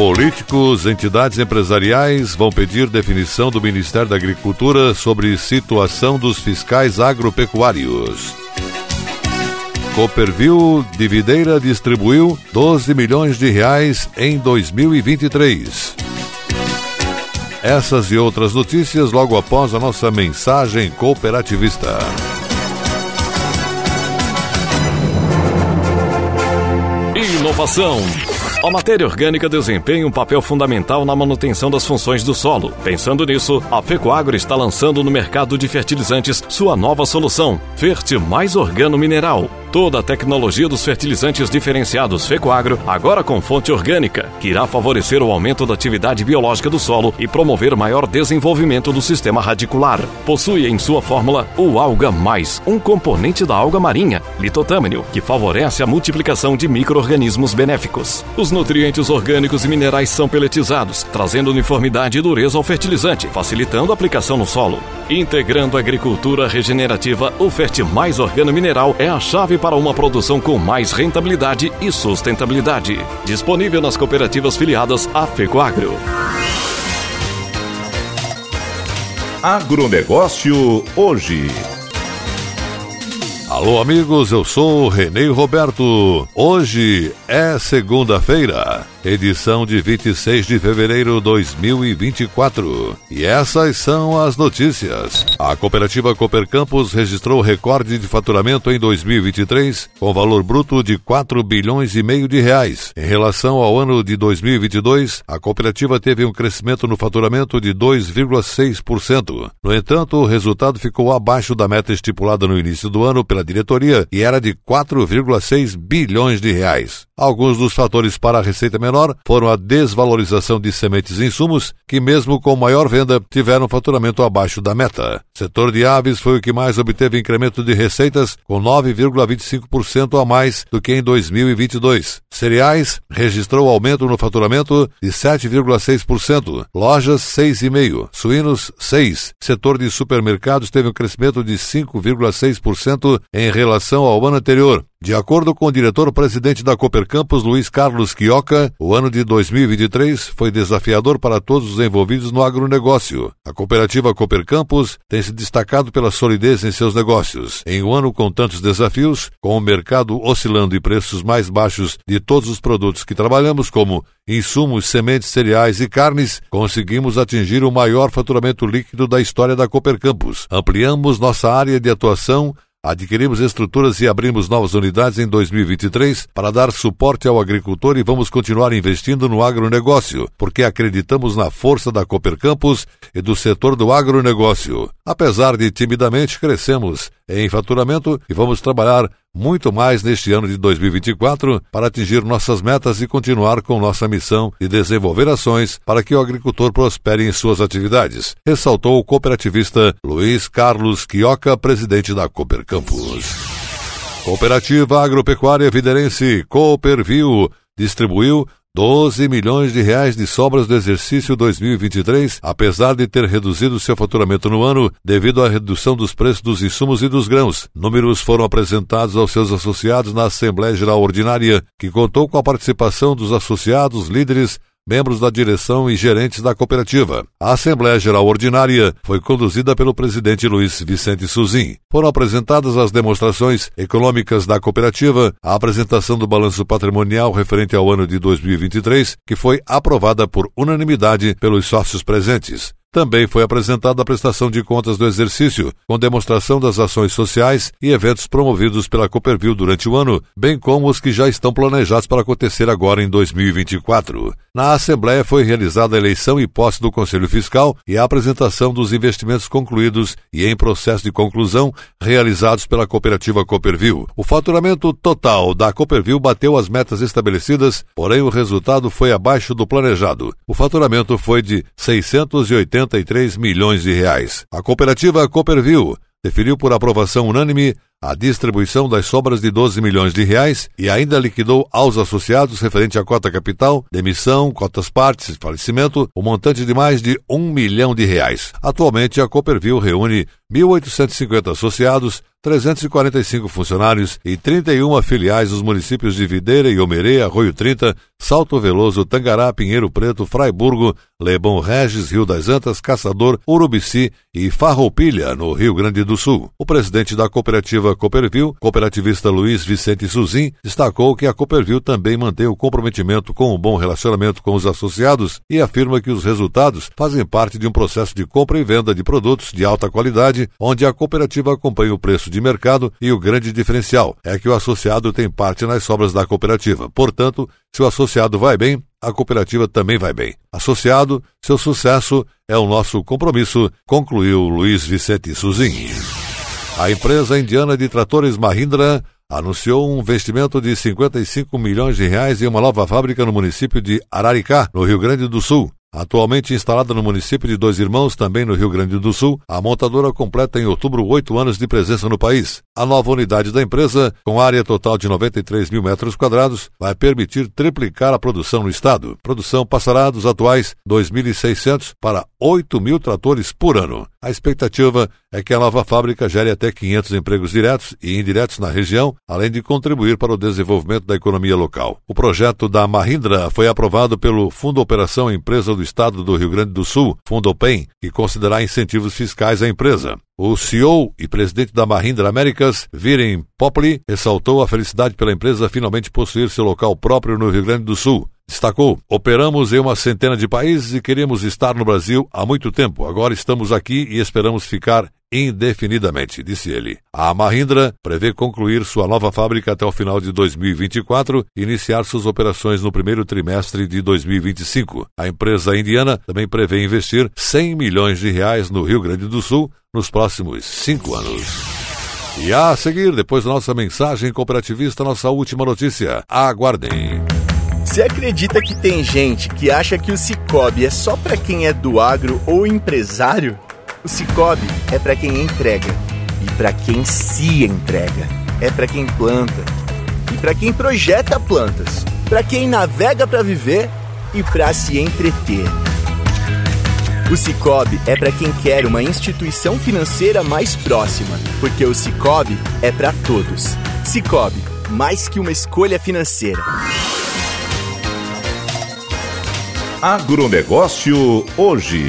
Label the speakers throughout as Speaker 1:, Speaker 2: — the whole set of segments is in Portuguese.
Speaker 1: Políticos, entidades empresariais vão pedir definição do Ministério da Agricultura sobre situação dos fiscais agropecuários. Cooperville de Videira distribuiu 12 milhões de reais em 2023. Essas e outras notícias logo após a nossa mensagem cooperativista.
Speaker 2: Inovação a matéria orgânica desempenha um papel fundamental na manutenção das funções do solo. Pensando nisso, a Fecoagro está lançando no mercado de fertilizantes sua nova solução, Ferte Mais Organo Mineral. Toda a tecnologia dos fertilizantes diferenciados Fecoagro, agora com fonte orgânica, que irá favorecer o aumento da atividade biológica do solo e promover maior desenvolvimento do sistema radicular. Possui em sua fórmula o Alga Mais, um componente da alga marinha, litotâmino, que favorece a multiplicação de micro-organismos benéficos. Os nutrientes orgânicos e minerais são peletizados, trazendo uniformidade e dureza ao fertilizante, facilitando a aplicação no solo. Integrando a agricultura regenerativa, o Fert Mais Organo Mineral é a chave para uma produção com mais rentabilidade e sustentabilidade. Disponível nas cooperativas filiadas à FECOAGRO.
Speaker 3: Agronegócio hoje.
Speaker 1: Alô, amigos, eu sou Renê Roberto. Hoje é segunda-feira edição de 26 de fevereiro de 2024. E essas são as notícias. A cooperativa Cooper Campos registrou recorde de faturamento em 2023, com valor bruto de 4 bilhões e meio de reais. Em relação ao ano de 2022, a cooperativa teve um crescimento no faturamento de 2,6%. No entanto, o resultado ficou abaixo da meta estipulada no início do ano pela diretoria e era de 4,6 bilhões de reais. Alguns dos fatores para a receita menor foram a desvalorização de sementes e insumos, que mesmo com maior venda, tiveram faturamento abaixo da meta. Setor de aves foi o que mais obteve incremento de receitas, com 9,25% a mais do que em 2022. Cereais registrou aumento no faturamento de 7,6%, lojas 6,5%, suínos 6%. Setor de supermercados teve um crescimento de 5,6% em relação ao ano anterior. De acordo com o diretor-presidente da Cooper Campus, Luiz Carlos Quioca, o ano de 2023 foi desafiador para todos os envolvidos no agronegócio. A cooperativa Cooper Campus tem se destacado pela solidez em seus negócios. Em um ano com tantos desafios, com o mercado oscilando e preços mais baixos de todos os produtos que trabalhamos, como insumos, sementes, cereais e carnes, conseguimos atingir o maior faturamento líquido da história da Cooper Campus. Ampliamos nossa área de atuação Adquirimos estruturas e abrimos novas unidades em 2023 para dar suporte ao agricultor e vamos continuar investindo no agronegócio, porque acreditamos na força da Cooper Campus e do setor do agronegócio. Apesar de timidamente crescemos em faturamento e vamos trabalhar muito mais neste ano de 2024 para atingir nossas metas e continuar com nossa missão de desenvolver ações para que o agricultor prospere em suas atividades, ressaltou o cooperativista Luiz Carlos Quioca, presidente da Cooper Campus. Cooperativa Agropecuária Viderense Cooperville distribuiu 12 milhões de reais de sobras do exercício 2023, apesar de ter reduzido seu faturamento no ano devido à redução dos preços dos insumos e dos grãos. Números foram apresentados aos seus associados na Assembleia Geral Ordinária, que contou com a participação dos associados, líderes, membros da direção e gerentes da cooperativa. A Assembleia Geral Ordinária foi conduzida pelo presidente Luiz Vicente Suzin. Foram apresentadas as demonstrações econômicas da cooperativa, a apresentação do balanço patrimonial referente ao ano de 2023, que foi aprovada por unanimidade pelos sócios presentes. Também foi apresentada a prestação de contas do exercício, com demonstração das ações sociais e eventos promovidos pela Cooperville durante o ano, bem como os que já estão planejados para acontecer agora em 2024. Na Assembleia foi realizada a eleição e posse do Conselho Fiscal e a apresentação dos investimentos concluídos e em processo de conclusão realizados pela cooperativa Cooperville. O faturamento total da Cooperville bateu as metas estabelecidas, porém o resultado foi abaixo do planejado. O faturamento foi de 683 milhões de reais. A cooperativa Cooperville definiu por aprovação unânime a distribuição das sobras de 12 milhões de reais e ainda liquidou aos associados referente à cota capital, demissão, cotas partes falecimento o montante de mais de um milhão de reais. Atualmente, a Cooperville reúne 1.850 associados, 345 funcionários e 31 filiais dos municípios de Videira e Omerê, Arroio 30, Salto Veloso, Tangará, Pinheiro Preto, Fraiburgo, Lebon Regis, Rio das Antas, Caçador, Urubici e Farroupilha, no Rio Grande do Sul. O presidente da cooperativa Cooperville, cooperativista Luiz Vicente Suzin, destacou que a Cooperville também mantém o comprometimento com um bom relacionamento com os associados e afirma que os resultados fazem parte de um processo de compra e venda de produtos de alta qualidade, onde a cooperativa acompanha o preço de mercado e o grande diferencial é que o associado tem parte nas sobras da cooperativa. Portanto, se o associado vai bem, a cooperativa também vai bem. Associado, seu sucesso é o nosso compromisso, concluiu Luiz Vicente Suzin. A empresa indiana de tratores Mahindra anunciou um investimento de 55 milhões de reais em uma nova fábrica no município de Araricá, no Rio Grande do Sul. Atualmente instalada no município de Dois Irmãos, também no Rio Grande do Sul, a montadora completa em outubro oito anos de presença no país. A nova unidade da empresa, com área total de 93 mil metros quadrados, vai permitir triplicar a produção no estado. Produção passará dos atuais 2.600 para 8 mil tratores por ano. A expectativa é que a nova fábrica gere até 500 empregos diretos e indiretos na região, além de contribuir para o desenvolvimento da economia local. O projeto da Mahindra foi aprovado pelo Fundo Operação Empresa do Estado do Rio Grande do Sul, Fundopem, que considerará incentivos fiscais à empresa. O CEO e presidente da Mahindra Américas, Viren Popoli, ressaltou a felicidade pela empresa finalmente possuir seu local próprio no Rio Grande do Sul. Destacou: Operamos em uma centena de países e queríamos estar no Brasil há muito tempo. Agora estamos aqui e esperamos ficar indefinidamente, disse ele. A Mahindra prevê concluir sua nova fábrica até o final de 2024 e iniciar suas operações no primeiro trimestre de 2025. A empresa indiana também prevê investir 100 milhões de reais no Rio Grande do Sul nos próximos cinco anos. E a seguir, depois da nossa mensagem cooperativista, nossa última notícia. Aguardem.
Speaker 4: Você acredita que tem gente que acha que o Cicobi é só para quem é do agro ou empresário? O Cicobi é para quem entrega e para quem se entrega. É para quem planta e para quem projeta plantas, para quem navega para viver e para se entreter. O Cicobi é para quem quer uma instituição financeira mais próxima, porque o Cicobi é para todos. Cicobi, mais que uma escolha financeira.
Speaker 3: Agronegócio hoje.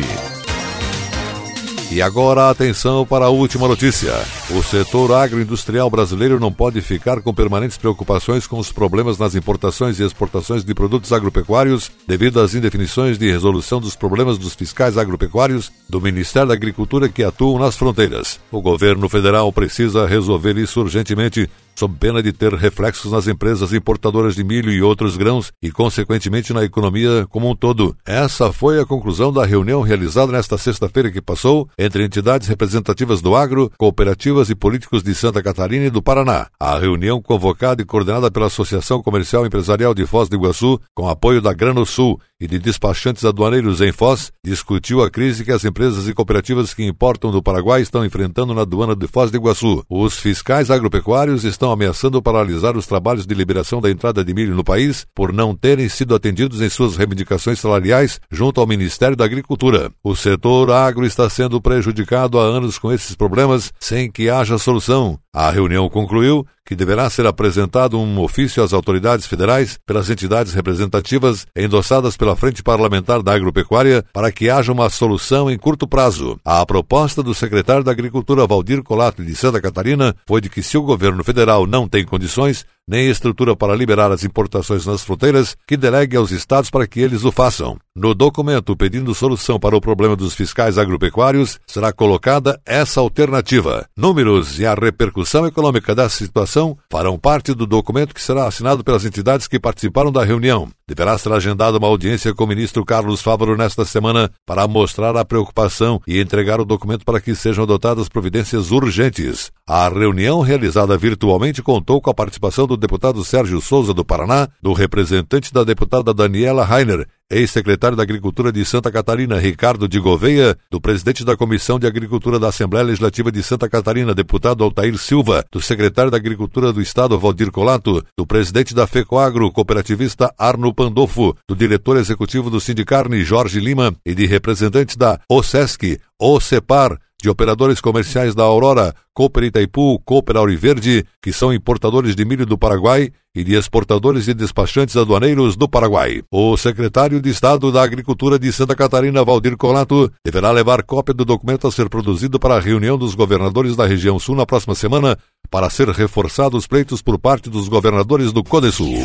Speaker 1: E agora atenção para a última notícia. O setor agroindustrial brasileiro não pode ficar com permanentes preocupações com os problemas nas importações e exportações de produtos agropecuários devido às indefinições de resolução dos problemas dos fiscais agropecuários do Ministério da Agricultura que atuam nas fronteiras. O governo federal precisa resolver isso urgentemente sob pena de ter reflexos nas empresas importadoras de milho e outros grãos e, consequentemente, na economia como um todo. Essa foi a conclusão da reunião realizada nesta sexta-feira que passou entre entidades representativas do agro, cooperativas e políticos de Santa Catarina e do Paraná. A reunião, convocada e coordenada pela Associação Comercial Empresarial de Foz do Iguaçu, com apoio da Grano Sul e de despachantes aduaneiros em Foz, discutiu a crise que as empresas e cooperativas que importam do Paraguai estão enfrentando na aduana de Foz do Iguaçu. Os fiscais agropecuários estão ameaçando paralisar os trabalhos de liberação da entrada de milho no país por não terem sido atendidos em suas reivindicações salariais junto ao Ministério da Agricultura. O setor agro está sendo prejudicado há anos com esses problemas sem que haja solução. A reunião concluiu que deverá ser apresentado um ofício às autoridades federais pelas entidades representativas endossadas pela Frente Parlamentar da Agropecuária para que haja uma solução em curto prazo. A proposta do secretário da Agricultura Valdir Colato de Santa Catarina foi de que se o governo federal não tem condições, nem estrutura para liberar as importações nas fronteiras, que delegue aos estados para que eles o façam. No documento pedindo solução para o problema dos fiscais agropecuários, será colocada essa alternativa. Números e a repercussão econômica da situação farão parte do documento que será assinado pelas entidades que participaram da reunião. Deverá ser agendada uma audiência com o ministro Carlos Fávaro nesta semana para mostrar a preocupação e entregar o documento para que sejam adotadas providências urgentes. A reunião realizada virtualmente contou com a participação do deputado Sérgio Souza do Paraná, do representante da deputada Daniela Rainer ex-secretário da Agricultura de Santa Catarina, Ricardo de Gouveia, do presidente da Comissão de Agricultura da Assembleia Legislativa de Santa Catarina, deputado Altair Silva, do secretário da Agricultura do Estado, Valdir Colato, do presidente da FECOAGRO, cooperativista Arno Pandolfo, do diretor executivo do Sindicarne, Jorge Lima, e de representantes da OSESC, OCEPAR, de operadores comerciais da Aurora, Cooper Itaipu, Cooper Auriverde, que são importadores de milho do Paraguai, e de exportadores e despachantes aduaneiros do Paraguai. O secretário de Estado da Agricultura de Santa Catarina, Valdir Colato, deverá levar cópia do documento a ser produzido para a reunião dos governadores da região sul na próxima semana, para ser reforçados pleitos por parte dos governadores do Codesul.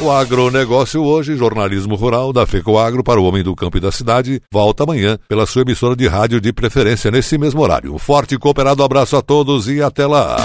Speaker 1: O agronegócio hoje, jornalismo rural da FECOAGro para o homem do campo e da cidade, volta amanhã pela sua emissora de rádio de preferência nesse mesmo horário. Um forte e cooperado abraço a todos e até lá!